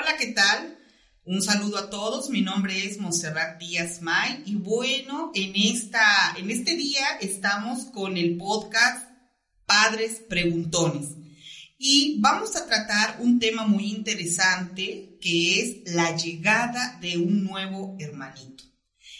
Hola, ¿qué tal? Un saludo a todos, mi nombre es Monserrat Díaz May y bueno, en, esta, en este día estamos con el podcast Padres Preguntones y vamos a tratar un tema muy interesante que es la llegada de un nuevo hermanito.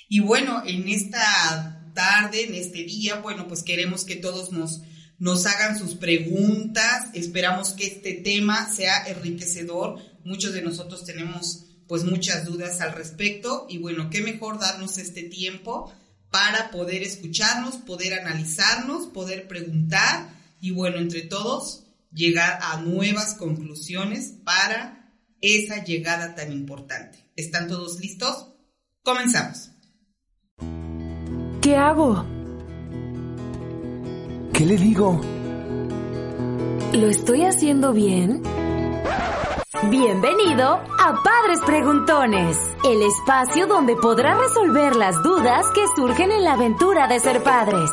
Y bueno, en esta tarde, en este día, bueno, pues queremos que todos nos, nos hagan sus preguntas, esperamos que este tema sea enriquecedor, muchos de nosotros tenemos pues muchas dudas al respecto y bueno, qué mejor darnos este tiempo para poder escucharnos, poder analizarnos, poder preguntar y bueno, entre todos llegar a nuevas conclusiones para esa llegada tan importante. ¿Están todos listos? Comenzamos. ¿Qué hago? ¿Qué le digo? ¿Lo estoy haciendo bien? Bienvenido a Padres Preguntones, el espacio donde podrás resolver las dudas que surgen en la aventura de ser padres.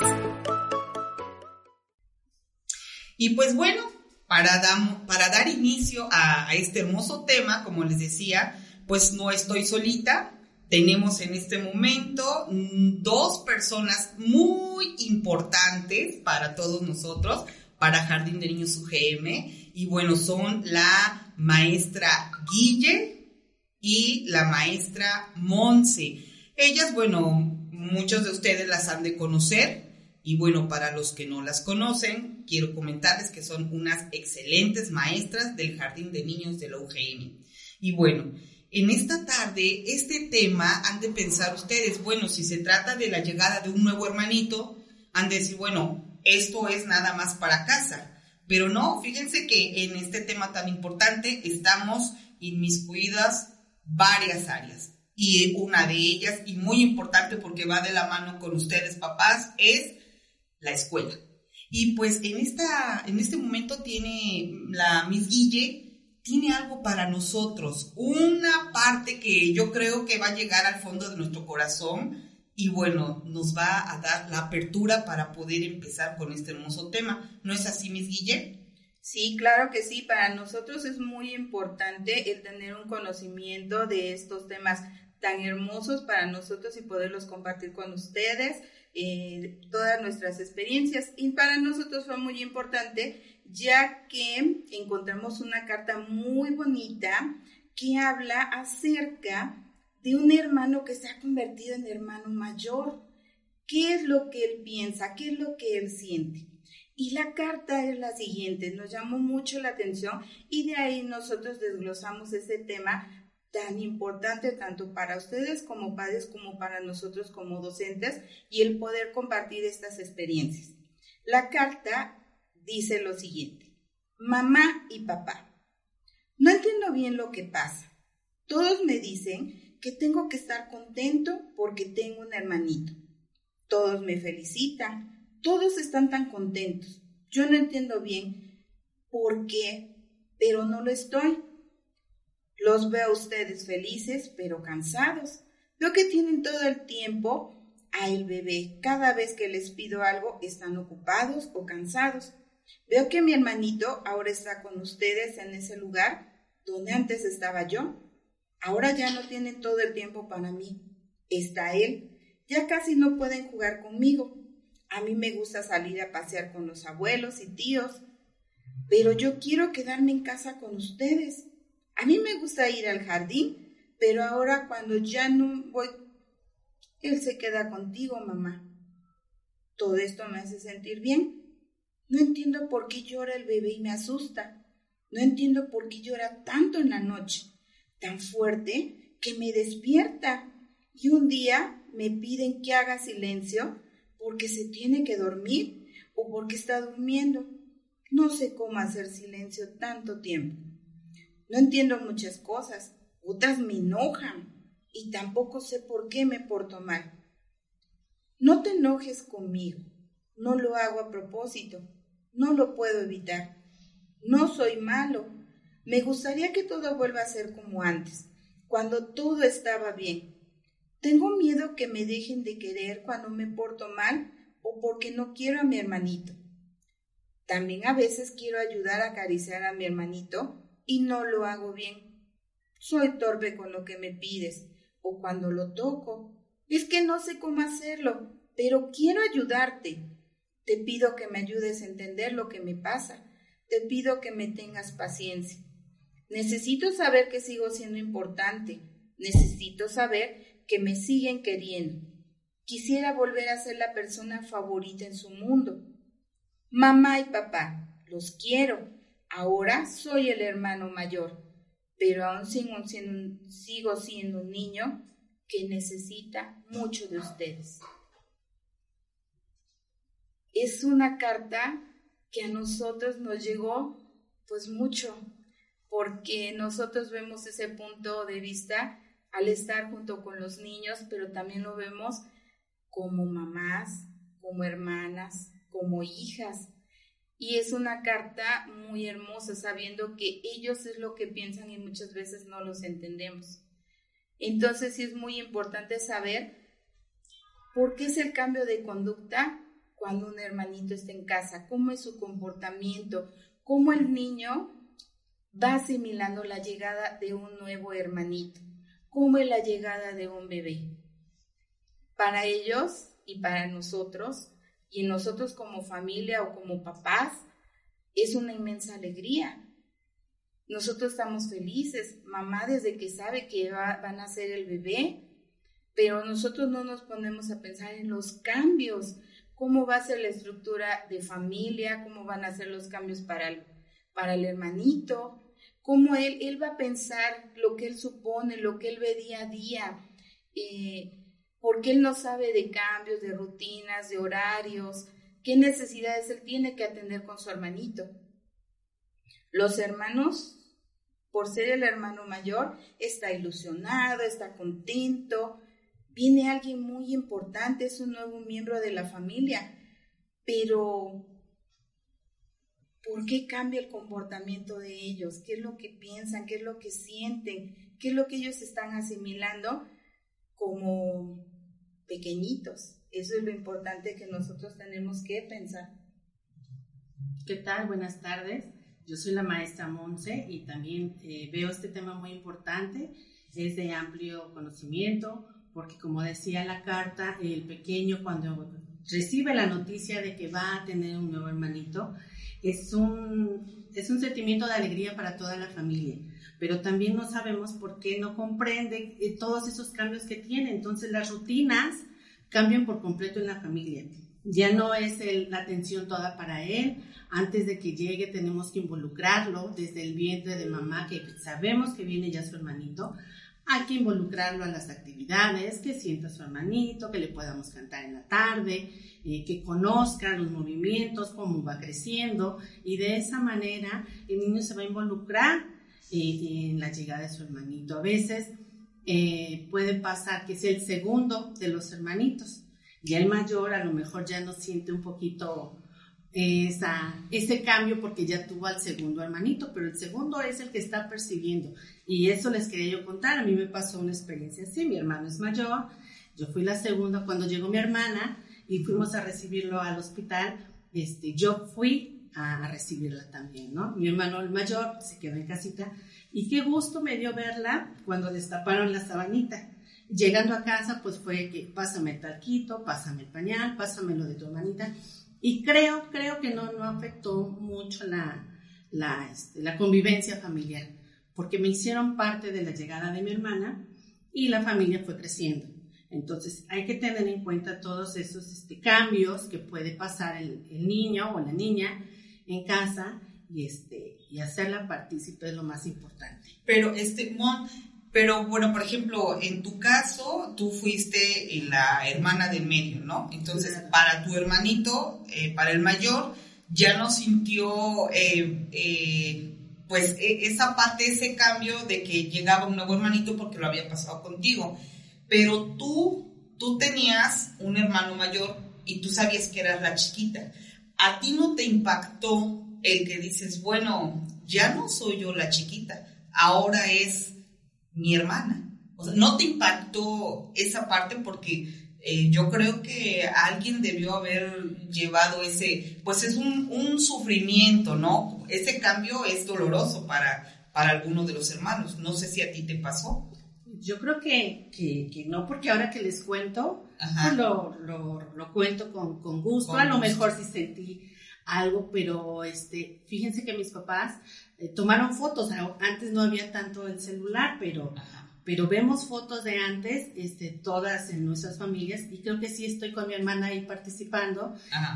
Y pues bueno, para, para dar inicio a, este hermoso tema, como les decía, pues no estoy solita, tenemos en este momento mm, dos personas muy importantes para todos nosotros, para Jardín de Niños UGM, y bueno, son la maestra Guille y la maestra Monse. Ellas, bueno, muchos de ustedes las han de conocer, y bueno, para los que no las conocen, quiero comentarles que son unas excelentes maestras del Jardín de Niños de la UGM. Y bueno, en esta tarde, este tema han de pensar ustedes, bueno, si se trata de la llegada de un nuevo hermanito, han de decir, bueno, esto es nada más para casa. Pero no, fíjense que en este tema tan importante estamos inmiscuidas varias áreas. Y una de ellas, y muy importante porque va de la mano con ustedes papás, es la escuela. Y pues en, esta, en este momento tiene la Miss Guille, tiene algo para nosotros, una parte que yo creo que va a llegar al fondo de nuestro corazón y bueno, nos va a dar la apertura para poder empezar con este hermoso tema. ¿No es así, Miss Guille? Sí, claro que sí. Para nosotros es muy importante el tener un conocimiento de estos temas tan hermosos para nosotros y poderlos compartir con ustedes, eh, todas nuestras experiencias. Y para nosotros fue muy importante ya que encontramos una carta muy bonita que habla acerca de un hermano que se ha convertido en hermano mayor. ¿Qué es lo que él piensa? ¿Qué es lo que él siente? Y la carta es la siguiente, nos llamó mucho la atención y de ahí nosotros desglosamos ese tema tan importante tanto para ustedes como padres como para nosotros como docentes y el poder compartir estas experiencias. La carta dice lo siguiente, mamá y papá, no entiendo bien lo que pasa. Todos me dicen que tengo que estar contento porque tengo un hermanito. Todos me felicitan, todos están tan contentos. Yo no entiendo bien por qué, pero no lo estoy. Los veo a ustedes felices, pero cansados. Veo que tienen todo el tiempo al bebé. Cada vez que les pido algo, están ocupados o cansados. Veo que mi hermanito ahora está con ustedes en ese lugar donde antes estaba yo. Ahora ya no tienen todo el tiempo para mí. Está él. Ya casi no pueden jugar conmigo. A mí me gusta salir a pasear con los abuelos y tíos. Pero yo quiero quedarme en casa con ustedes. A mí me gusta ir al jardín, pero ahora cuando ya no voy, él se queda contigo, mamá. Todo esto me hace sentir bien. No entiendo por qué llora el bebé y me asusta. No entiendo por qué llora tanto en la noche, tan fuerte que me despierta. Y un día me piden que haga silencio porque se tiene que dormir o porque está durmiendo. No sé cómo hacer silencio tanto tiempo. No entiendo muchas cosas, otras me enojan y tampoco sé por qué me porto mal. No te enojes conmigo, no lo hago a propósito. No lo puedo evitar. No soy malo. Me gustaría que todo vuelva a ser como antes, cuando todo estaba bien. Tengo miedo que me dejen de querer cuando me porto mal o porque no quiero a mi hermanito. También a veces quiero ayudar a acariciar a mi hermanito y no lo hago bien. soy torpe con lo que me pides, o cuando lo toco, es que no sé cómo hacerlo, pero quiero ayudarte. Te pido que me ayudes a entender lo que me pasa. Te pido que me tengas paciencia. Necesito saber que sigo siendo importante. Necesito saber que me siguen queriendo. Quisiera volver a ser la persona favorita en su mundo. Mamá y papá, los quiero. Ahora soy el hermano mayor, pero aún sigo siendo, sigo siendo un niño que necesita mucho de ustedes. Es una carta que a nosotros nos llegó pues mucho, porque nosotros vemos ese punto de vista al estar junto con los niños, pero también lo vemos como mamás, como hermanas, como hijas. Y es una carta muy hermosa, sabiendo que ellos es lo que piensan y muchas veces no los entendemos. Entonces sí es muy importante saber por qué es el cambio de conducta cuando un hermanito está en casa, cómo es su comportamiento, cómo el niño va asimilando la llegada de un nuevo hermanito, cómo es la llegada de un bebé. Para ellos y para nosotros, y nosotros como familia o como papás, es una inmensa alegría. Nosotros estamos felices, mamá desde que sabe que va, van a ser el bebé, pero nosotros no nos ponemos a pensar en los cambios, cómo va a ser la estructura de familia, cómo van a ser los cambios para el, para el hermanito, cómo él, él va a pensar lo que él supone, lo que él ve día a día, eh, porque él no sabe de cambios, de rutinas, de horarios, qué necesidades él tiene que atender con su hermanito. Los hermanos, por ser el hermano mayor, está ilusionado, está contento, viene alguien muy importante, es un nuevo miembro de la familia, pero ¿por qué cambia el comportamiento de ellos? ¿Qué es lo que piensan? ¿Qué es lo que sienten? ¿Qué es lo que ellos están asimilando como pequeñitos? Eso es lo importante que nosotros tenemos que pensar. ¿Qué tal? Buenas tardes. Yo soy la maestra Monse y también eh, veo este tema muy importante. Es de amplio conocimiento porque como decía la carta, el pequeño cuando recibe la noticia de que va a tener un nuevo hermanito, es un, es un sentimiento de alegría para toda la familia, pero también no sabemos por qué no comprende eh, todos esos cambios que tiene. Entonces las rutinas cambian por completo en la familia. Ya no es la atención toda para él. Antes de que llegue tenemos que involucrarlo desde el vientre de mamá, que sabemos que viene ya su hermanito, hay que involucrarlo a las actividades, que sienta su hermanito, que le podamos cantar en la tarde, eh, que conozca los movimientos, cómo va creciendo y de esa manera el niño se va a involucrar eh, en la llegada de su hermanito. A veces eh, puede pasar que sea el segundo de los hermanitos y el mayor a lo mejor ya no siente un poquito esa, ese cambio porque ya tuvo al segundo hermanito, pero el segundo es el que está percibiendo. Y eso les quería yo contar. A mí me pasó una experiencia así. Mi hermano es mayor, yo fui la segunda cuando llegó mi hermana y fuimos a recibirlo al hospital. Este, yo fui a, recibirla también, ¿no? Mi hermano el mayor se quedó en casita y qué gusto me dio verla cuando destaparon la sabanita. Llegando a casa, pues fue que pásame el talquito, pásame el pañal, pásame lo de tu hermanita. Y creo, creo que no, no afectó mucho la, la, este, la convivencia familiar, porque me hicieron parte de la llegada de mi hermana y la familia fue creciendo. Entonces hay que tener en cuenta todos esos este, cambios que puede pasar el, el, niño o la niña en casa y, este, y hacerla partícipe es lo más importante. Pero, este, Mon, pero bueno, por ejemplo, en tu caso, tú fuiste la hermana del medio, ¿no? Entonces, para tu hermanito, eh, para el mayor, ya no sintió eh, eh, pues e, esa parte, ese cambio de que llegaba un nuevo hermanito porque lo había pasado contigo. Pero tú, tú tenías un hermano mayor y tú sabías que eras la chiquita. ¿A ti no te impactó el que dices, bueno, ya no soy yo la chiquita, ahora es mi hermana. O sea, no te impactó esa parte porque eh, yo creo que alguien debió haber llevado ese, pues es un, un, sufrimiento, ¿no? Ese cambio es doloroso para, para alguno de los hermanos. No sé si a ti te pasó. Yo creo que, que, no, porque ahora que les cuento, pues lo, lo, lo, cuento con, con gusto. a lo mejor sí sentí algo, pero este, fíjense que mis papás eh, tomaron fotos. Antes no había tanto el celular, pero, pero vemos fotos de antes, este, todas en nuestras familias, y creo que sí estoy con mi hermana ahí participando,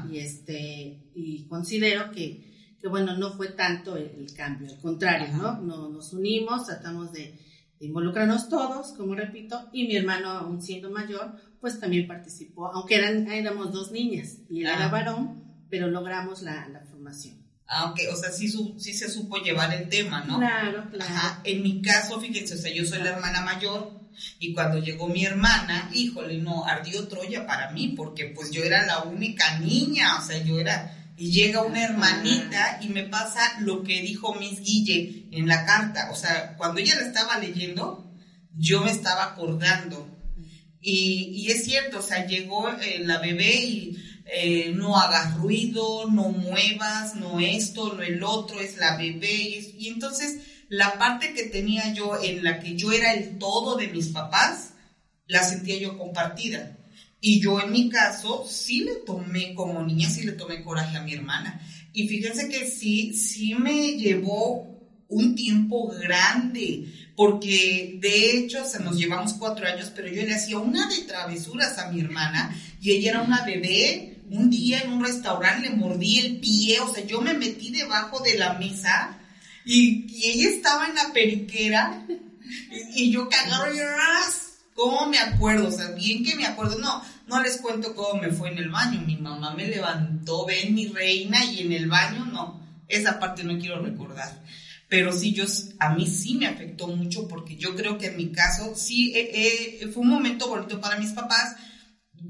y este, y considero que, que bueno, no fue tanto el, cambio, al contrario, ¿no? Nos unimos, tratamos de, involucrarnos todos, como repito, y mi hermano, aún siendo mayor, pues también participó, aunque eran, éramos dos niñas, y él era varón, pero logramos la, la formación. Aunque, o sea, sí, sí se supo llevar el tema, ¿no? Claro, claro. Ajá. En mi caso, fíjense, o sea, yo soy la hermana mayor y cuando llegó mi hermana, híjole, no, ardió Troya para mí porque pues yo era la única niña, o sea, yo era... Y llega una hermanita y me pasa lo que dijo Miss Guille en la carta. O sea, cuando ella la estaba leyendo, yo me estaba acordando. Y, y es cierto, o sea, llegó eh, la bebé y eh, no hagas ruido, no muevas, no esto, no el otro, es la bebé. Y, entonces la parte que tenía yo en la que yo era el todo de mis papás, la sentía yo compartida. Y yo en mi caso sí le tomé como niña, sí le tomé coraje a mi hermana. Y fíjense que sí, sí me llevó un tiempo grande, porque de hecho se nos llevamos cuatro años, pero yo le hacía una de travesuras a mi hermana y ella era una bebé un día en un restaurante le mordí el pie, o sea, yo me metí debajo de la mesa y, ella estaba en la periquera y, yo cagado, ¿cómo me acuerdo? O sea, bien que me acuerdo, no, no les cuento cómo me fue en el baño, mi mamá me levantó, ven mi reina y en el baño no, esa parte no quiero recordar. Pero sí, yo, a mí sí me afectó mucho porque yo creo que en mi caso sí eh, eh, fue un momento bonito para mis papás,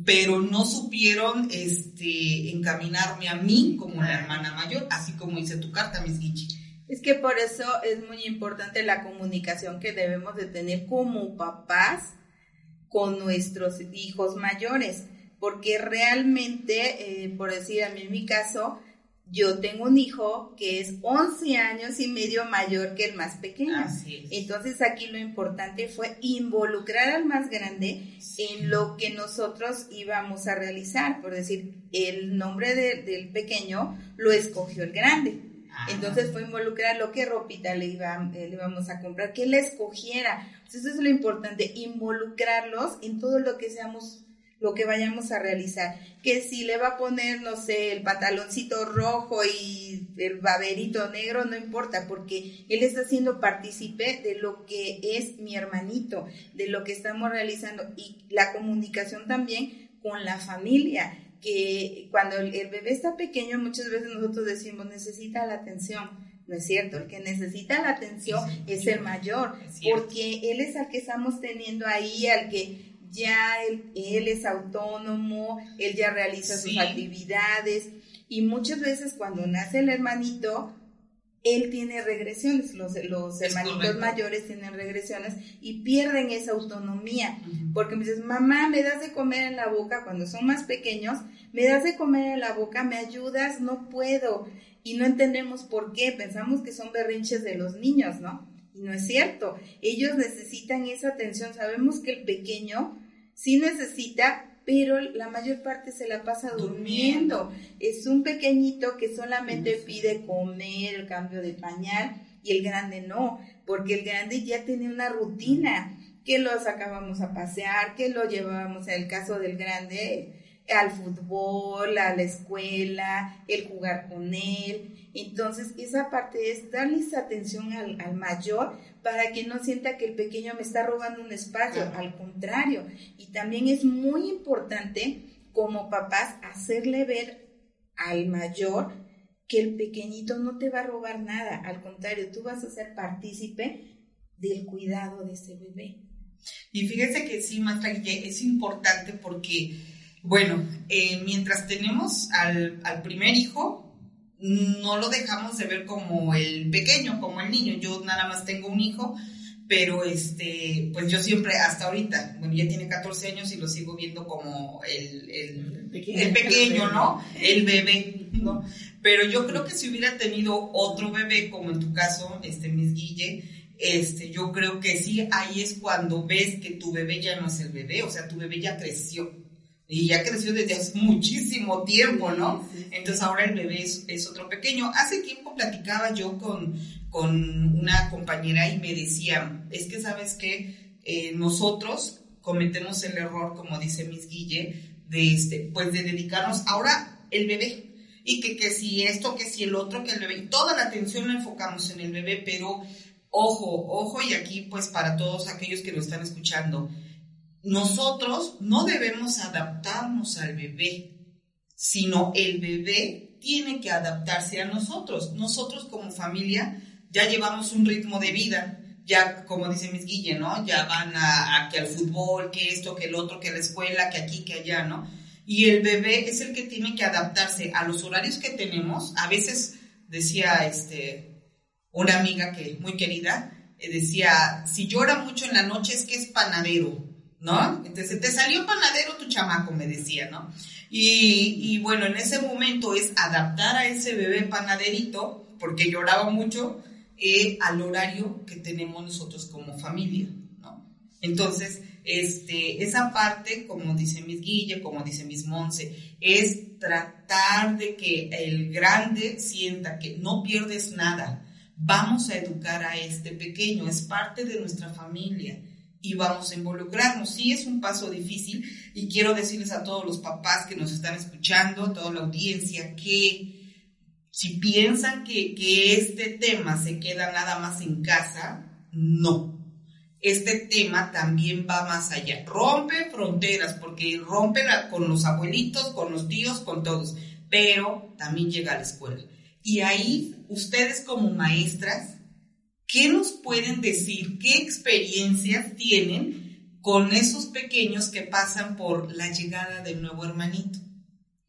pero no supieron este, encaminarme a mí como la hermana mayor, así como dice tu carta, Miss Guichi. Es que por eso es muy importante la comunicación que debemos de tener como papás con nuestros hijos mayores, porque realmente, eh, por decir a mí en mi caso, yo tengo un hijo que es 11 años y medio mayor que el más pequeño. Entonces aquí lo importante fue involucrar al más grande en lo que nosotros íbamos a realizar. Por decir, el nombre del pequeño lo escogió el grande. Ah. Entonces fue involucrar lo que ropita le, iba, le íbamos a comprar, que él escogiera. Entonces eso es lo importante, involucrarlos en todo lo que seamos lo que vayamos a realizar. Que si le va a poner, no sé, el pantaloncito rojo y el baberito negro, no importa, porque él está siendo partícipe de lo que es mi hermanito, de lo que estamos realizando y la comunicación también con la familia que cuando el, bebé está pequeño muchas veces nosotros decimos necesita la atención, no es cierto, el que necesita la atención es el mayor, porque él es al que estamos teniendo ahí, al que ya él, es autónomo, él ya realiza sus actividades. Y muchas veces cuando nace el hermanito, él tiene regresiones, los, los hermanitos mayores tienen regresiones y pierden esa autonomía, porque me dices, mamá, me das de comer en la boca cuando son más pequeños, me das de comer en la boca, me ayudas, no puedo, y no entendemos por qué, pensamos que son berrinches de los niños, ¿no? Y no es cierto, ellos necesitan esa atención, sabemos que el pequeño sí necesita, pero la mayor parte se la pasa durmiendo. Es un pequeñito que solamente pide comer, el cambio de pañal, y el grande no, porque el grande ya tiene una rutina, que lo sacábamos a pasear, que lo llevábamos, en el caso del grande, al fútbol, a la escuela, el jugar con él. Entonces, esa parte es darles atención al, al, mayor para que no sienta que el pequeño me está robando un espacio, al contrario. Y también es muy importante como papás hacerle ver al mayor que el pequeñito no te va a robar nada, al contrario, tú vas a ser partícipe del cuidado de ese bebé. Y fíjese que sí, maestra es importante porque, bueno, eh, mientras tenemos al, al primer hijo, no lo dejamos de ver como el pequeño, como el niño. Yo nada más tengo un hijo, pero este, pues yo siempre, hasta ahorita, bueno, ya tiene 14 años y lo sigo viendo como el, el, el pequeño, ¿no? El bebé, ¿no? Pero yo creo que si hubiera tenido otro bebé, como en tu caso, este, Miss Guille, este, yo creo que sí, ahí es cuando ves que tu bebé ya no es el bebé, o sea, tu bebé ya creció. Y ya creció desde hace muchísimo tiempo, ¿no? Entonces ahora el bebé es, es, otro pequeño. Hace tiempo platicaba yo con, con una compañera y me decía, es que sabes que eh, nosotros cometemos el error, como dice Miss Guille, de este, pues de dedicarnos ahora el bebé. Y que, que si esto, que si el otro, que el bebé. Toda la atención la enfocamos en el bebé, pero ojo, ojo, y aquí pues para todos aquellos que lo están escuchando, nosotros no debemos adaptarnos al bebé, sino el bebá tiene que adaptarse a nosotros. Nosotros como familia ya llevamos un ritmo de vida, ya como dice Miss Guille, ¿no? Ya van a, que al fútbol, que esto, que el otro, que la escuela, que aquí, que allá, ¿no? Y el bebé es el que tiene que adaptarse a los horarios que tenemos. A veces decía este una amiga que muy querida eh, decía, si llora mucho en la noche es que es panadero, ¿no? Entonces te salió panadero tu chamaco, me decía, ¿no? Y, y bueno, en ese momento es adaptar a ese bebé panaderito, porque lloraba mucho, eh, al horario que tenemos nosotros como familia, ¿no? Entonces, este, esa parte, como dice Miss Guille, como dice Miss Monse, es tratar de que el grande sienta que no pierdes nada. Vamos a educar a este pequeño, es parte de nuestra familia y vamos a involucrarnos. Sí es un paso difícil y quiero decirles a todos los papás que nos están escuchando, a toda la audiencia, que si piensan que, que este tema se queda nada más en casa, no. Este tema también va más allá. Rompe fronteras, porque rompe con los abuelitos, con los tíos, con todos, pero también llega a la escuela. Y ahí, ustedes como maestras, ¿qué nos pueden decir? ¿Qué experiencias tienen con esos pequeños que pasan por la llegada del nuevo hermanito?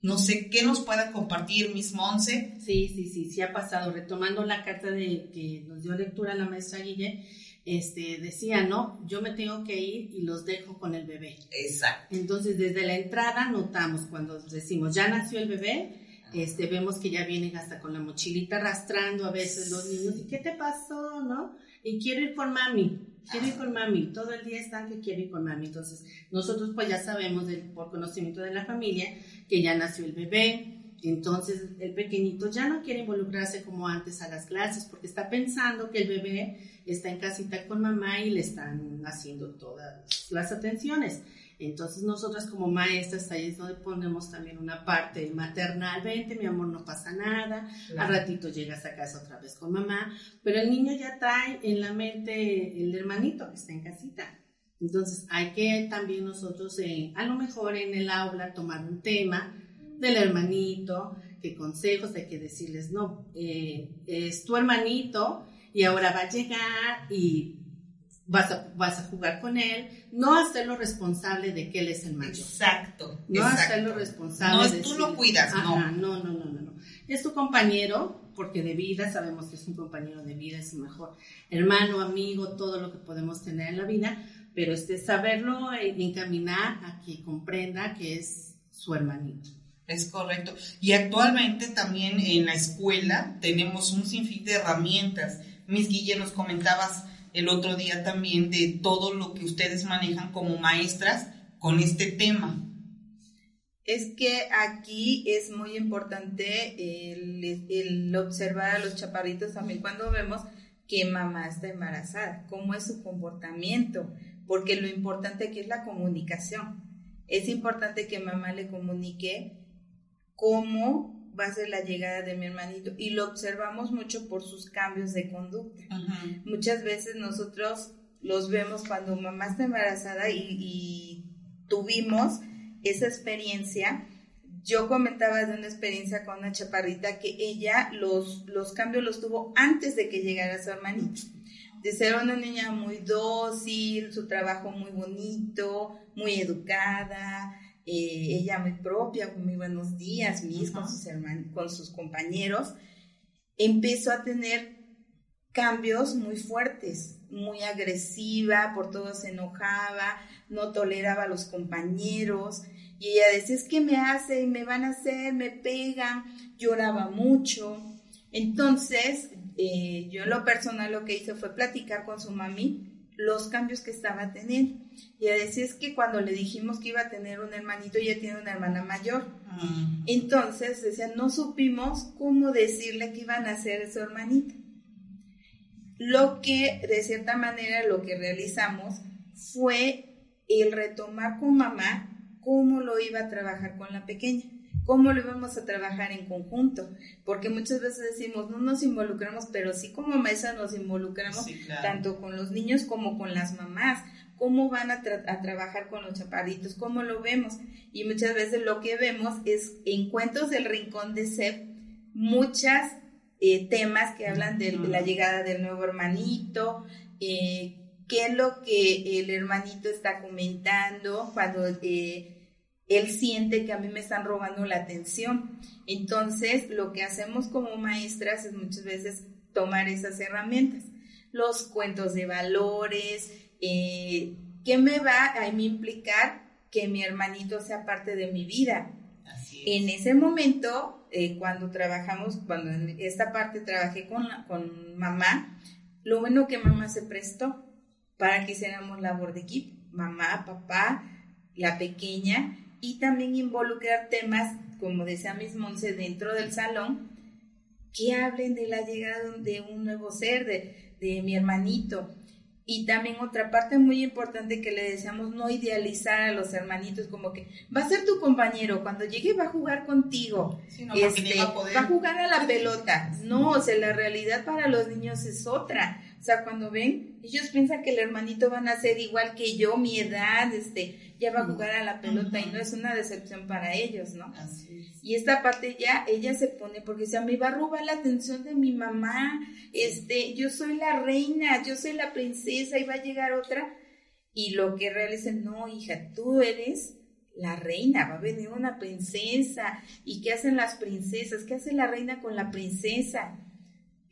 No sé qué nos pueda compartir, Miss Monse. Sí, sí, sí, sí ha pasado. Retomando la carta de que nos dio lectura la maestra Guille, este, decía, ¿no? Yo me tengo que ir y los dejo con el bebé. Exacto. Entonces, desde la entrada notamos cuando decimos, ya nació el bebé, este, vemos que ya vienen hasta con la mochilita arrastrando a veces los niños. ¿Y qué te pasó, no? Y quiero ir con mami quiero ir con mami, todo el día están que quiero ir con mami. Entonces, nosotros pues ya sabemos por conocimiento de la familia que ya nació el bebé, entonces el pequeñito ya no quiere involucrarse como antes a las clases porque está pensando que el bebé está en casita con mamá y le están haciendo todas las atenciones. Entonces nosotras como maestras ahí es donde ponemos también una parte maternal, vente mi amor, no pasa nada, al ratito llegas a casa otra vez con mamá, pero el niño ya trae en la mente el hermanito que está en casita. Entonces hay que también nosotros, eh, a lo mejor en el aula, tomar un tema del hermanito, qué consejos hay que decirles, no, eh, es tu hermanito y ahora va a llegar y vas a, vas a jugar con él, no hacerlo responsable de que él es el mayor. Exacto. No hacerlo responsable. No, tú lo cuidas, no. no. No, no, no, Es tu compañero, porque de vida sabemos que es un compañero de vida, es un mejor hermano, amigo, todo lo que podemos tener en la vida, pero este saberlo e encaminar a que comprenda que es su hermanito. Es correcto. Y actualmente también en la escuela tenemos un sinfín de herramientas. Miss Guille, nos comentabas el otro día también de todo lo que ustedes manejan como maestras con este tema. Es que aquí es muy importante el, observar a los chaparritos también cuando vemos que mamá está embarazada, cómo es su comportamiento, porque lo importante aquí es la comunicación. Es importante que mamá le comunique cómo va a ser la llegada de mi hermanito y lo observamos mucho por sus cambios de conducta. Muchas veces nosotros los vemos cuando mamá está embarazada y, tuvimos esa experiencia. Yo comentaba de una experiencia con una chaparrita que ella los, los cambios los tuvo antes de que llegara su hermanito. De ser una niña muy dócil, su trabajo muy bonito, muy educada, eh, ella muy propia, muy buenos días, mis con sus hermanos, con sus compañeros, empezó a tener cambios muy fuertes, muy agresiva, por todo se enojaba, no toleraba a los compañeros. Y ella decía, es que me hace, me van a hacer, me pegan, lloraba mucho. Entonces, eh, yo en lo personal lo que hice fue platicar con su mami los cambios que estaba teniendo. Y decía, es que cuando le dijimos que iba a tener un hermanito, ella tiene una hermana mayor. Ah. Entonces, decía, no supimos cómo decirle que iban a hacer su hermanita. Lo que, de cierta manera, lo que realizamos fue el retomar con mamá cómo lo iba a trabajar con la pequeña, cómo lo íbamos a trabajar en conjunto, porque muchas veces decimos, no nos involucramos, pero sí como mesa nos involucramos tanto con los niños como con las mamás, cómo van a, trabajar con los chaparritos, cómo lo vemos. Y muchas veces lo que vemos es en cuentos del rincón de Seb, muchas eh, temas que hablan de la llegada del nuevo hermanito, eh, qué es lo que el hermanito está comentando cuando eh, él siente que a mí me están robando la atención. Entonces, lo que hacemos como maestras es muchas veces tomar esas herramientas, los cuentos de valores, eh, ¿qué me va a implicar que mi hermanito sea parte de mi vida? En ese momento, eh, cuando trabajamos, cuando en esta parte trabajé con, con mamá, lo bueno que mamá se prestó para que hiciéramos labor de equipo, mamá, papá, la pequeña, y también involucrar temas, como decía Miss Monse, dentro del salón, que hablen de la llegada de un nuevo ser, de, de mi hermanito, y también otra parte muy importante que le decíamos, no idealizar a los hermanitos como que va a ser tu compañero, cuando llegue va a jugar contigo, este, va, a a jugar a la pelota. No, o sea, la realidad para los niños es otra. O sea, cuando ven, ellos piensan que el hermanito van a ser igual que yo, mi edad, este, ya va a jugar a la pelota y no es una decepción para ellos, ¿no? Y esta parte ya, ella se pone, porque a mí va a robar la atención de mi mamá, este, yo soy la reina, yo soy la princesa y va a llegar otra. Y lo que realicen, no, hija, tú eres la reina, va a venir una princesa. ¿Y qué hacen las princesas? ¿Qué hace la reina con la princesa?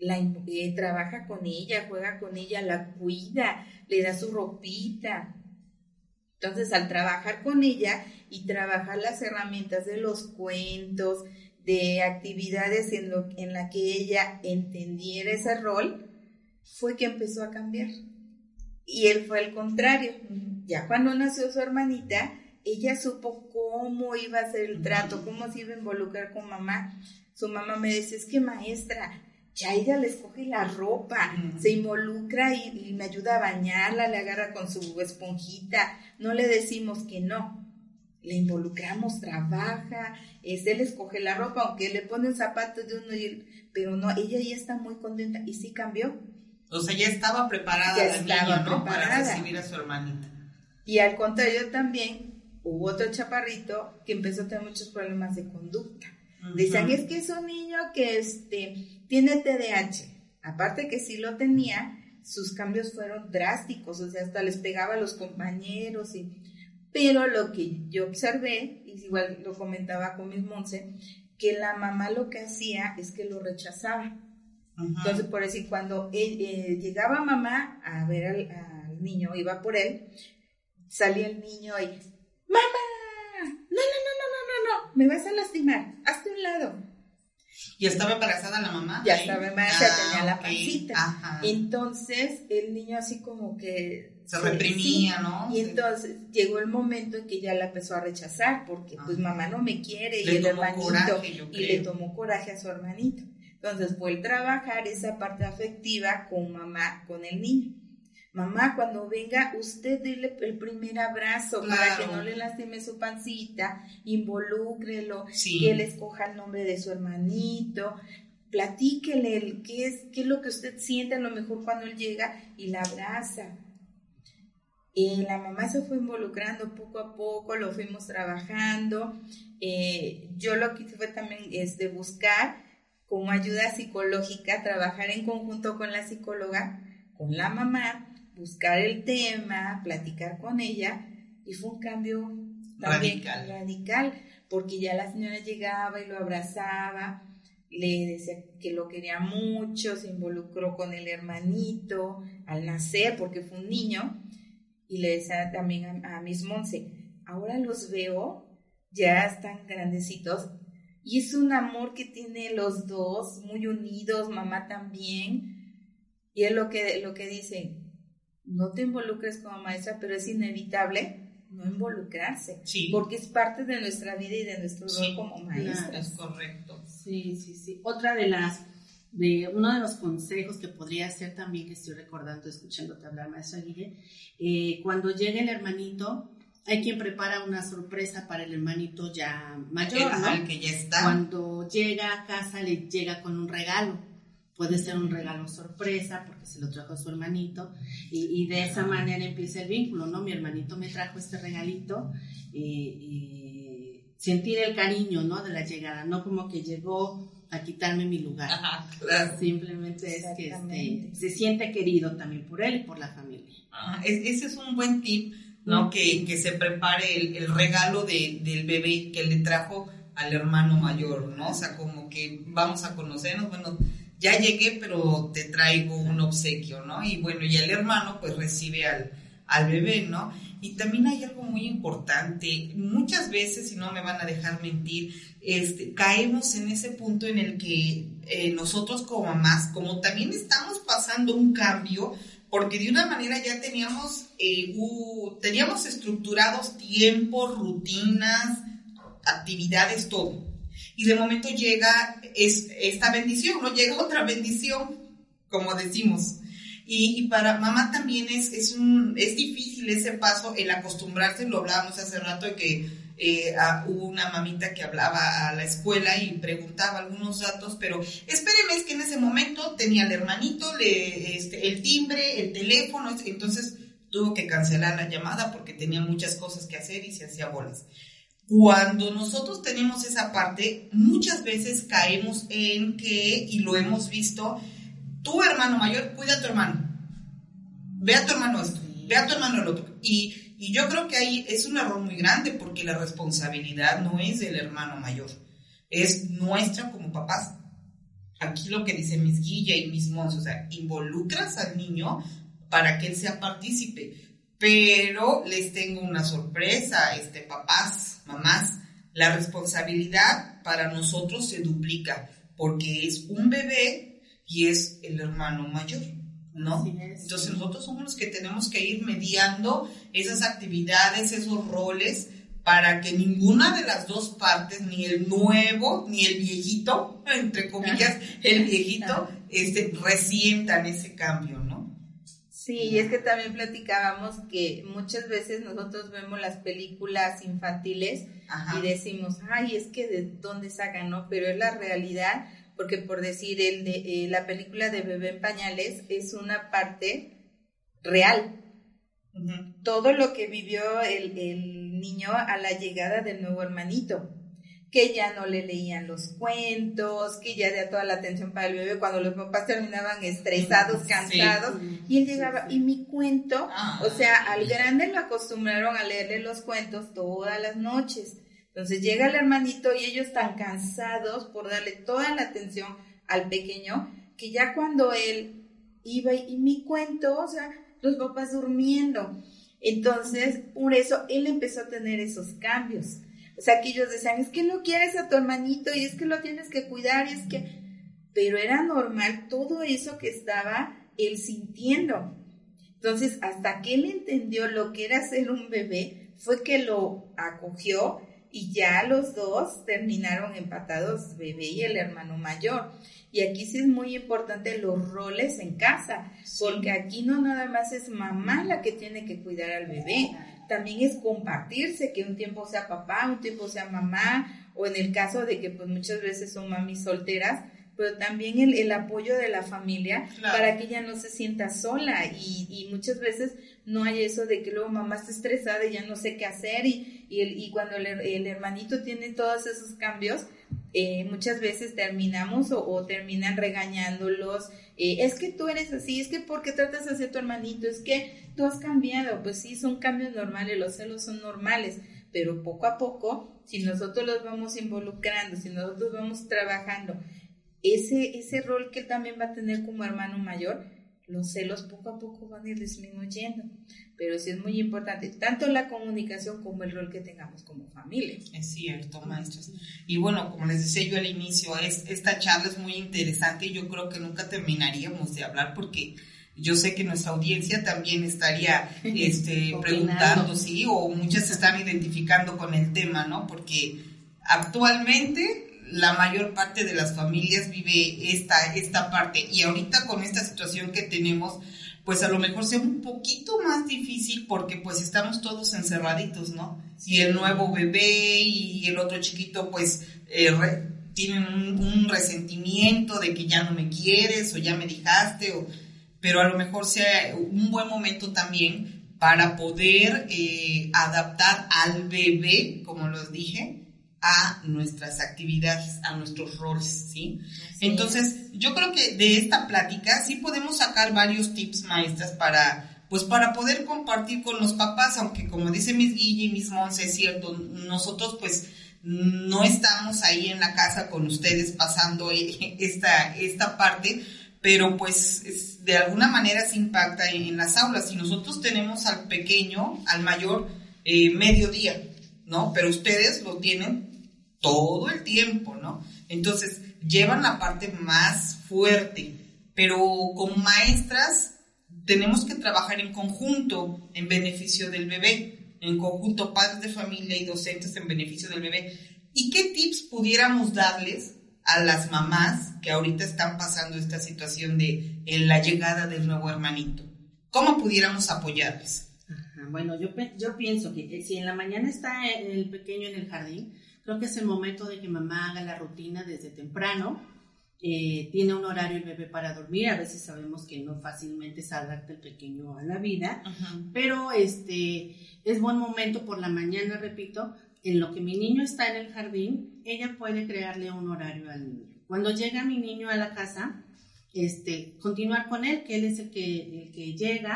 La, eh, trabaja con ella, juega con ella, la cuida, le da su ropita. Entonces, al trabajar con ella y trabajar las herramientas de los cuentos, de actividades en, lo, en la que ella entendiera ese rol, fue que empezó a cambiar. Y él fue al contrario. Ya cuando nació su hermanita, ella supo cómo iba a ser el trato, cómo se iba a involucrar con mamá. Su mamá me decía, es que maestra, ya ella le escoge la ropa, se involucra y, me ayuda a bañarla, le agarra con su esponjita, no le decimos que no, le involucramos, trabaja, este, él escoge la ropa, aunque le ponen zapatos de uno, y, pero no, ella ya está muy contenta y sí cambió. O sea, ya estaba preparada ya estaba preparada. para recibir a su hermanita. Y al contrario también, hubo otro chaparrito que empezó a tener muchos problemas de conducta. Dicen, es que es un niño que este, tiene TDAH. Aparte que sí lo tenía, sus cambios fueron drásticos, o sea, hasta les pegaba a los compañeros y... Pero lo que yo observé, y igual lo comentaba con mis Monse, que la mamá lo que hacía es que lo rechazaba. Entonces, por decir, cuando eh, llegaba mamá a ver al, niño, iba por él, salía el niño y, mamá, no, no, no, no, no, no, me vas a lastimar, hazte un lado. ¿Y estaba embarazada la mamá? Ya estaba embarazada, ah, tenía la pancita. Entonces, el niño así como que... Se reprimía, ¿no? Y entonces llegó el momento en que ya la empezó a rechazar, porque pues ah. mamá no me quiere, y el hermanito, y le tomó coraje a su hermanito. Entonces fue el trabajar esa parte afectiva con mamá, con el niño mamá, cuando venga, usted dile el primer abrazo para que no le lastime su pancita, involúcrelo, que él escoja el nombre de su hermanito, platíquele qué es, qué es lo que usted siente a lo mejor cuando él llega y la abraza. Y la mamá se fue involucrando poco a poco, lo fuimos trabajando. Eh, yo lo que hice fue también es de buscar como ayuda psicológica, trabajar en conjunto con la psicóloga, con la mamá, buscar el tema, platicar con ella, y fue un cambio también radical. porque ya la señora llegaba y lo abrazaba, le decía que lo quería mucho, se involucró con el hermanito al nacer porque fue un niño y le decía también a, a Miss Monse, ahora los veo, ya están grandecitos y es un amor que tiene los dos, muy unidos, mamá también. Y es lo que, lo que dice, no te involucres como maestra, pero es inevitable no involucrarse, Sí. porque es parte de nuestra vida y de nuestro rol Sí, como Es maestras. correcto. Sí, sí, sí. Otra de las, de uno de los consejos que podría ser también, que estoy recordando, escuchándote hablar, maestra Guille, eh, cuando llega el hermanito, hay quien prepara una sorpresa para el hermanito ya mayor, Ajá, ¿no? que ya está. Cuando llega a casa, le llega con un regalo. Puede ser un regalo sorpresa porque se lo trajo a su hermanito y, y de esa manera empieza el vínculo, ¿no? Mi hermanito me trajo este regalito y, y sentir el cariño, ¿no? De la llegada, no como que llegó a quitarme mi lugar. Ajá, claro. Simplemente es que este, se siente querido también por él y por la familia. Ajá, es- ese es un buen tip, ¿no? Mm. Que, que se prepare el, el regalo de- del bebé que le trajo al hermano mayor, ¿no? O sea, como que vamos a conocernos, bueno, ya llegué, pero te traigo un obsequio, ¿no? Y bueno, y el hermano pues recibe al, al bebé, ¿no? Y también hay algo muy importante, muchas veces, y no me van a dejar mentir, este, caemos en ese punto en el que eh, nosotros como mamás, como también estamos pasando un cambio, porque de una manera ya teníamos, eh, u- teníamos estructurados tiempos, rutinas, actividades, todo. Y de momento llega es, esta bendición, no llega otra bendición, como decimos. Y, para mamá también es, es, es difícil ese paso, el acostumbrarse, lo hablábamos hace rato de que eh, ah, hubo una mamita que hablaba a la escuela y preguntaba algunos datos, pero espéreme, es que en ese momento tenía el hermanito, le, este, el timbre, el teléfono, entonces tuvo que cancelar la llamada porque tenía muchas cosas que hacer y se hacía bolas. Cuando nosotros tenemos esa parte, muchas veces caemos en que, y lo hemos visto, tu hermano mayor cuida a tu hermano. Ve a tu hermano esto, ve a tu hermano el otro. Y, y yo creo que ahí es un error muy grande porque la responsabilidad no es del hermano mayor, es nuestra como papás. Aquí lo que dice Miss Guilla y Miss Mons, o sea, involucras al niño para que él sea partícipe. Pero les tengo una sorpresa, este, papás, mamás, la responsabilidad para nosotros se duplica porque es un bebé y es el hermano mayor, ¿no? Entonces nosotros somos los que tenemos que ir mediando esas actividades, esos roles, para que ninguna de las dos partes, ni el nuevo, ni el viejito, entre comillas, el viejito, este, resientan ese cambio, ¿no? Sí, y es que también platicábamos que muchas veces nosotros vemos las películas infantiles Ajá. y decimos, ay, es que de dónde sacan, ¿no? Pero es la realidad, porque por decir, el de, eh, la película de Bebé en Pañales es una parte real. Todo lo que vivió el, el niño a la llegada del nuevo hermanito, que ya no le leían los cuentos, que ya de toda la atención para el bebé cuando los papás terminaban estresados, Sí. cansados, y él llegaba, y mi cuento, Ah. o sea, al grande lo acostumbraron a leerle los cuentos todas las noches. Entonces llega el hermanito y ellos están cansados por darle toda la atención al pequeño, que ya cuando él iba y, y mi cuento, o sea, los papás durmiendo. Entonces, por eso él empezó a tener esos cambios. O sea, que ellos decían, es que no quieres a tu hermanito y es que lo tienes que cuidar y es que... Pero era normal todo eso que estaba él sintiendo. Entonces, hasta que él entendió lo que era ser un bebé, fue que lo acogió y ya los dos terminaron empatados, bebé y el hermano mayor. Y aquí sí es muy importante los roles en casa, porque aquí no nada más es mamá la que tiene que cuidar al bebé, también es compartirse, que un tiempo sea papá, un tiempo sea mamá, o en el caso de que pues muchas veces son mamis solteras, pero también el, el apoyo de la familia Claro. para que ella no se sienta sola y, y muchas veces no hay eso de que luego mamá está estresada y ya no sé qué hacer y, y, cuando el, her- el hermanito tiene todos esos cambios, eh, muchas veces terminamos o, o terminan regañándolos, eh, es que tú eres así, es que porque tratas así a tu hermanito, es que tú has cambiado, pues sí, son cambios normales, los celos son normales, pero poco a poco, si nosotros los vamos involucrando, si nosotros vamos trabajando ese, ese rol que él también va a tener como hermano mayor, los celos poco a poco van a ir disminuyendo. Pero sí es muy importante, tanto la comunicación como el rol que tengamos como familia. Es cierto, maestros. Y bueno, como les decía yo al inicio, es, esta charla es muy interesante y yo creo que nunca terminaríamos de hablar porque yo sé que nuestra audiencia también estaría este, preguntando, sí, o muchas se están identificando con el tema, ¿no? Porque actualmente la mayor parte de las familias vive esta, esta parte y ahorita con esta situación que tenemos, pues a lo mejor sea un poquito más difícil porque pues estamos todos encerraditos, ¿no? Y el nuevo bebé y el otro chiquito pues eh, tienen un, resentimiento de que ya no me quieres o ya me dejaste, o, pero a lo mejor sea un buen momento también para poder eh, adaptar al bebé, como los dije, a nuestras actividades, a nuestros roles, ¿sí? Entonces, yo creo que de esta plática sí podemos sacar varios tips maestras para, pues para poder compartir con los papás, aunque como dice Miss Guille y Miss Monse, es cierto, nosotros pues no estamos ahí en la casa con ustedes pasando esta, esta parte, pero pues de alguna manera se impacta en, las aulas. Y nosotros tenemos al pequeño, al mayor, eh, mediodía, ¿no? Pero ustedes lo tienen todo el tiempo, ¿no? Entonces, llevan la parte más fuerte, pero como maestras tenemos que trabajar en conjunto en beneficio del bebé, en conjunto padres de familia y docentes en beneficio del bebé. ¿Y qué tips pudiéramos darles a las mamás que ahorita están pasando esta situación de en la llegada del nuevo hermanito? ¿Cómo pudiéramos apoyarles? Bueno, yo, yo pienso que si en la mañana está el pequeño en el jardín, Creo que es el momento de que mamá haga la rutina desde temprano. Eh, tiene un horario el bebé para dormir, a veces sabemos que no fácilmente se adapta el pequeño a la vida, pero este es buen momento por la mañana, repito, en lo que mi niño está en el jardín, ella puede crearle un horario al niño. Cuando llega mi niño a la casa, este, continuar con él, que él es el que, el que llega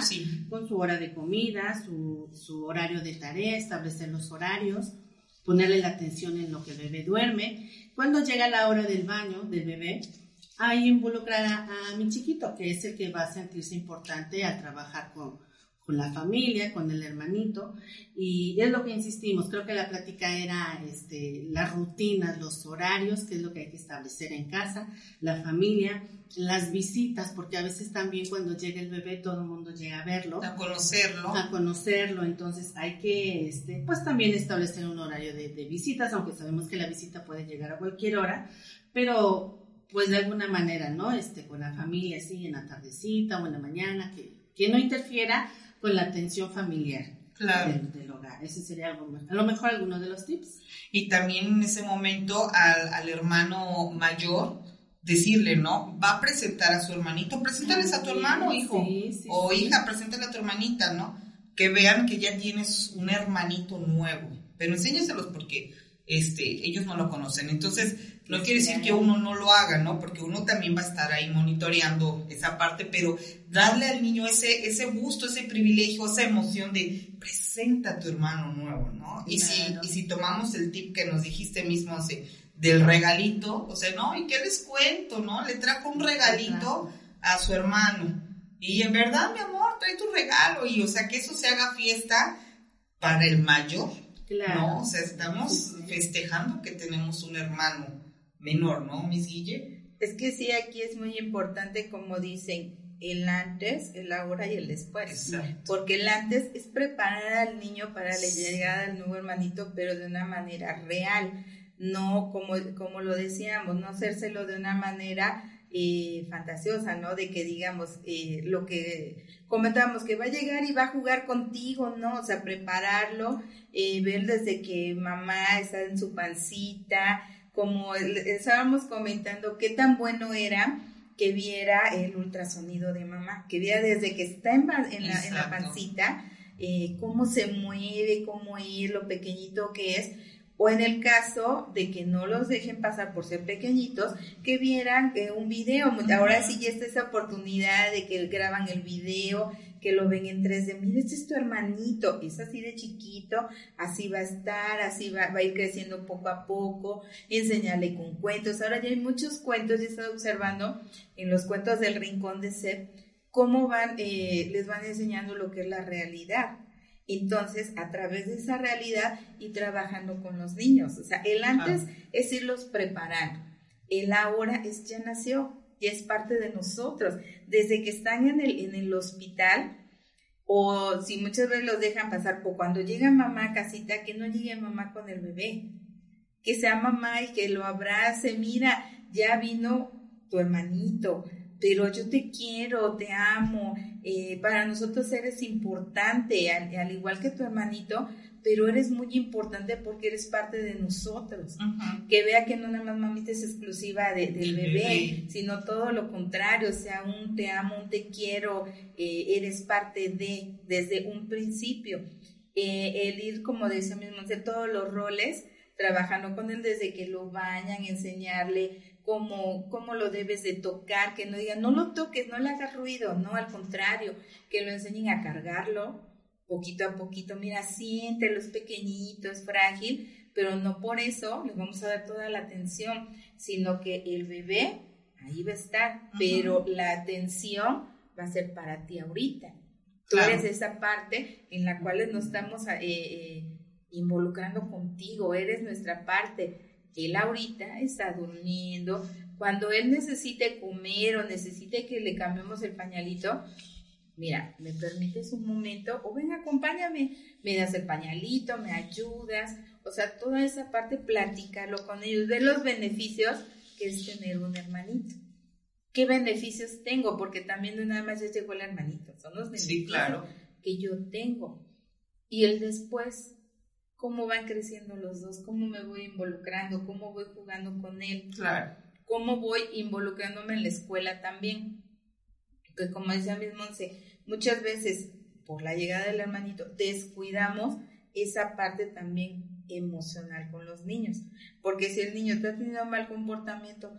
con su hora de comida, su, su horario de tarea, establecer los horarios ponerle la atención en lo que el bebé duerme. Cuando llega la hora del baño del bebé, ahí involucrar a, mi chiquito, que es el que va a sentirse importante a trabajar con, con la familia, con el hermanito, y es lo que insistimos, creo que la plática era este, las rutinas, los horarios, que es lo que hay que establecer en casa, la familia, las visitas, porque a veces también cuando llega el bebé todo el mundo llega a verlo. A conocerlo. A conocerlo, entonces hay que, este, pues también establecer un horario de, visitas, aunque sabemos que la visita puede llegar a cualquier hora, pero pues de alguna manera, ¿no? Este, con la familia, así, en la tardecita o en la mañana, que, que no interfiera con la atención familiar del, hogar. Ese sería algo, a lo mejor alguno de los tips. Y también en ese momento al, hermano mayor decirle, ¿no? Va a presentar a su hermanito, preséntales a tu hermano, hijo, o hija, preséntale a tu hermanita, ¿no? Que vean que ya tienes un hermanito nuevo, pero enséñaselos porque este, ellos no lo conocen. Entonces, no quiere decir que uno no lo haga, ¿no? Porque uno también va a estar ahí monitoreando esa parte, pero darle al niño ese, ese gusto, ese privilegio, esa emoción de presenta a tu hermano nuevo, ¿no? Y, si, y si tomamos el tip que nos dijiste mismo, del regalito, o sea, ¿no? ¿Y qué les cuento, no? Le trajo un regalito a su hermano. Y en verdad, mi amor, trae tu regalo. Y, o sea, que eso se haga fiesta para el mayor. Claro. ¿no? O sea, estamos festejando que tenemos un hermano menor, ¿no, Miss Guille? Es que sí, aquí es muy importante, como dicen, el antes, el ahora y el después. Porque el antes es preparar al niño para la llegada del nuevo hermanito, pero de una manera real, no como, como lo decíamos, no hacérselo de una manera eh, fantasiosa, ¿no? De que digamos eh, lo que comentábamos, que va a llegar y va a jugar contigo, ¿no? O sea, prepararlo, eh, ver desde que mamá está en su pancita, como estábamos comentando, qué tan bueno era que viera el ultrasonido de mamá, que viera desde que está en, la, en la, pancita, eh, cómo se mueve, cómo es, lo pequeñito que es, o en el caso de que no los dejen pasar por ser pequeñitos, que vieran eh, un video. Ahora sí ya está esa oportunidad de que graban el video, que lo ven en 3D, mira, este es tu hermanito, es así de chiquito, así va a estar, así va, va a ir creciendo poco a poco, enseñarle con cuentos. Ahora ya hay muchos cuentos, he estado observando en los cuentos del Rincón de Seb, cómo van, eh, les van enseñando lo que es la realidad. Entonces, a través de esa realidad y trabajando con los niños. O sea, el antes es irlos preparando. El ahora es ya nació, ya es parte de nosotros. Desde que están en el, en el hospital, o si muchas veces los dejan pasar, o cuando llega mamá a casita, que no llegue mamá con el bebé. Que sea mamá y que lo abrace. Mira, ya vino tu hermanito, pero yo te quiero, te amo, eh, para nosotros eres importante, al, igual que tu hermanito, pero eres muy importante porque eres parte de nosotros. Que vea que no nada más mamita es exclusiva del bebé, sino todo lo contrario, o sea, un te amo, un te quiero, eh, eres parte de, desde un principio. Eh, el ir, como decía mismo, hacer todos los roles, trabajando con él desde que lo bañan, enseñarle cómo, cómo lo debes de tocar, que no digan, no lo toques, no le hagas ruido, no, al contrario, que lo enseñen a cargarlo poquito a poquito, mira, siéntelo, es pequeñito, es frágil, pero no por eso le vamos a dar toda la atención, sino que el bebé ahí va a estar, pero la atención va a ser para ti ahorita. Tú eres esa parte en la cual nos estamos eh, eh, involucrando contigo, eres nuestra parte. Él ahorita está durmiendo, cuando él necesite comer o necesite que le cambiemos el pañalito, mira, ¿me permites un momento? O ven, acompáñame, me das el pañalito, me ayudas, o sea, toda esa parte, platicarlo con ellos, de los beneficios que es tener un hermanito. ¿Qué beneficios tengo? Porque también de nada más ya llegó el hermanito, son los beneficios claro. que yo tengo. Y el después, cómo van creciendo los dos, cómo me voy involucrando, cómo voy jugando con él, claro. cómo voy involucrándome en la escuela también. Que como decía mi Monse, muchas veces por la llegada del hermanito descuidamos esa parte también emocional con los niños, porque si el niño está teniendo mal comportamiento,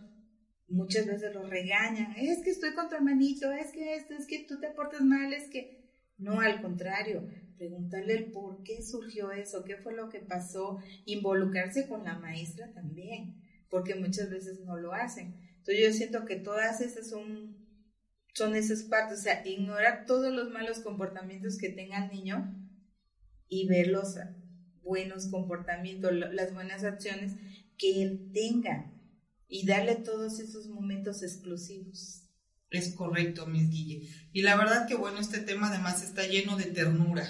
muchas veces lo regañan, es que estoy con tu hermanito, es que esto, es que tú te portas mal, es que no, al contrario, preguntarle el por qué surgió eso, qué fue lo que pasó, involucrarse con la maestra también, porque muchas veces no lo hacen. Entonces yo siento que todas esas son, son esas partes, o sea, ignorar todos los malos comportamientos que tenga el niño y ver los buenos comportamientos, las buenas acciones que él tenga y darle todos esos momentos exclusivos. Es correcto, Miss Guille. Y la verdad que bueno, este tema además está lleno de ternura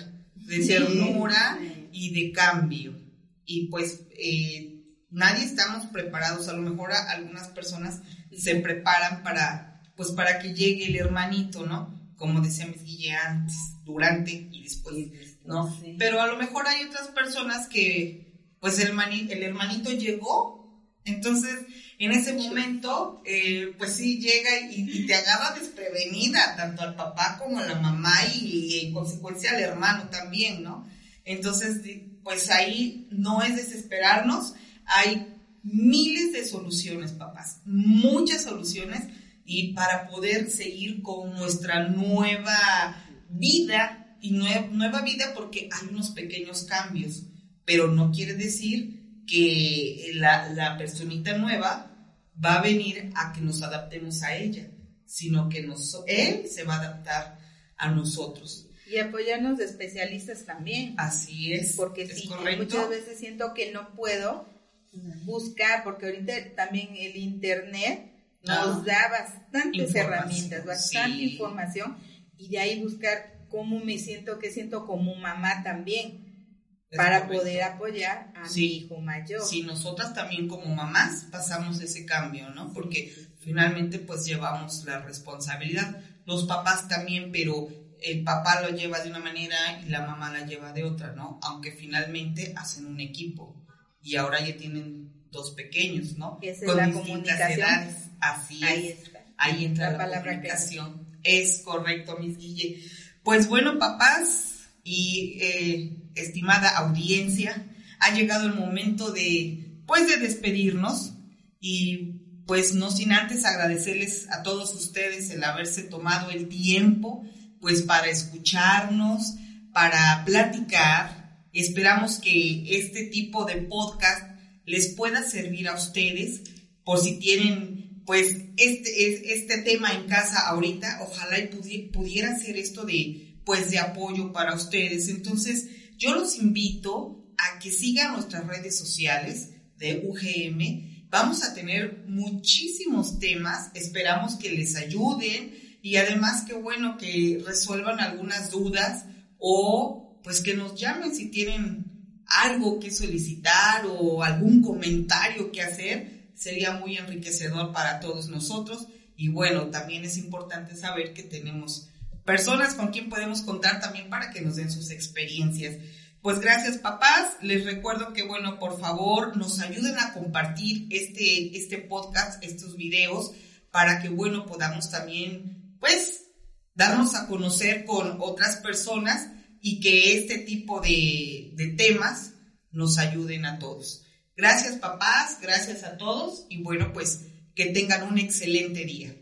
de ternura y de cambio. Y pues eh, nadie estamos preparados, a lo mejor algunas personas se preparan para, pues para que llegue el hermanito, ¿no? Como decía Miss Guille antes, durante y después, ¿no? Pero a lo mejor hay otras personas que, pues el, el hermanito llegó, entonces en ese momento, eh, pues sí llega y, te agarra desprevenida, tanto al papá como a la mamá y, en consecuencia al hermano también, ¿no? Entonces, pues ahí no es desesperarnos, hay miles de soluciones, papás, muchas soluciones y para poder seguir con nuestra nueva vida y nueva vida porque hay unos pequeños cambios, pero no quiere decir que la, la personita nueva va a venir a que nos adaptemos a ella, sino que nos, él se va a adaptar a nosotros. Y apoyarnos de especialistas también. Así es. Porque sí, muchas veces siento que no puedo buscar, porque ahorita también el Internet nos da bastantes herramientas, bastante información, y de ahí buscar cómo me siento, qué siento como mamá también para poder apoyar a mi hijo mayor. Sí, nosotras también como mamás pasamos ese cambio, ¿no? Porque finalmente pues llevamos la responsabilidad. Los papás también, pero el papá lo lleva de una manera y la mamá la lleva de otra, ¿no? Aunque finalmente hacen un equipo y ahora ya tienen dos pequeños, ¿no? es Con la comunicación. Así Ahí es. Está. Ahí entra la, la comunicación. Es correcto, Miss Guille. Pues bueno, papás, y eh, estimada audiencia, ha llegado el momento de, pues, de despedirnos y pues no sin antes agradecerles a todos ustedes el haberse tomado el tiempo pues para escucharnos, para platicar. Esperamos que este tipo de podcast les pueda servir a ustedes por si tienen pues este, este tema en casa ahorita, ojalá y pudiera ser esto de pues de apoyo para ustedes. Entonces, yo los invito a que sigan nuestras redes sociales de UGM. Vamos a tener muchísimos temas, esperamos que les ayuden y además que bueno que resuelvan algunas dudas o pues que nos llamen si tienen algo que solicitar o algún comentario que hacer, sería muy enriquecedor para todos nosotros y bueno, también es importante saber que tenemos personas con quien podemos contar también para que nos den sus experiencias. Pues gracias papás, les recuerdo que bueno, por favor nos ayuden a compartir este, este podcast, estos videos, para que bueno, podamos también pues darnos a conocer con otras personas y que este tipo de, de temas nos ayuden a todos. Gracias papás, gracias a todos y bueno, pues que tengan un excelente día.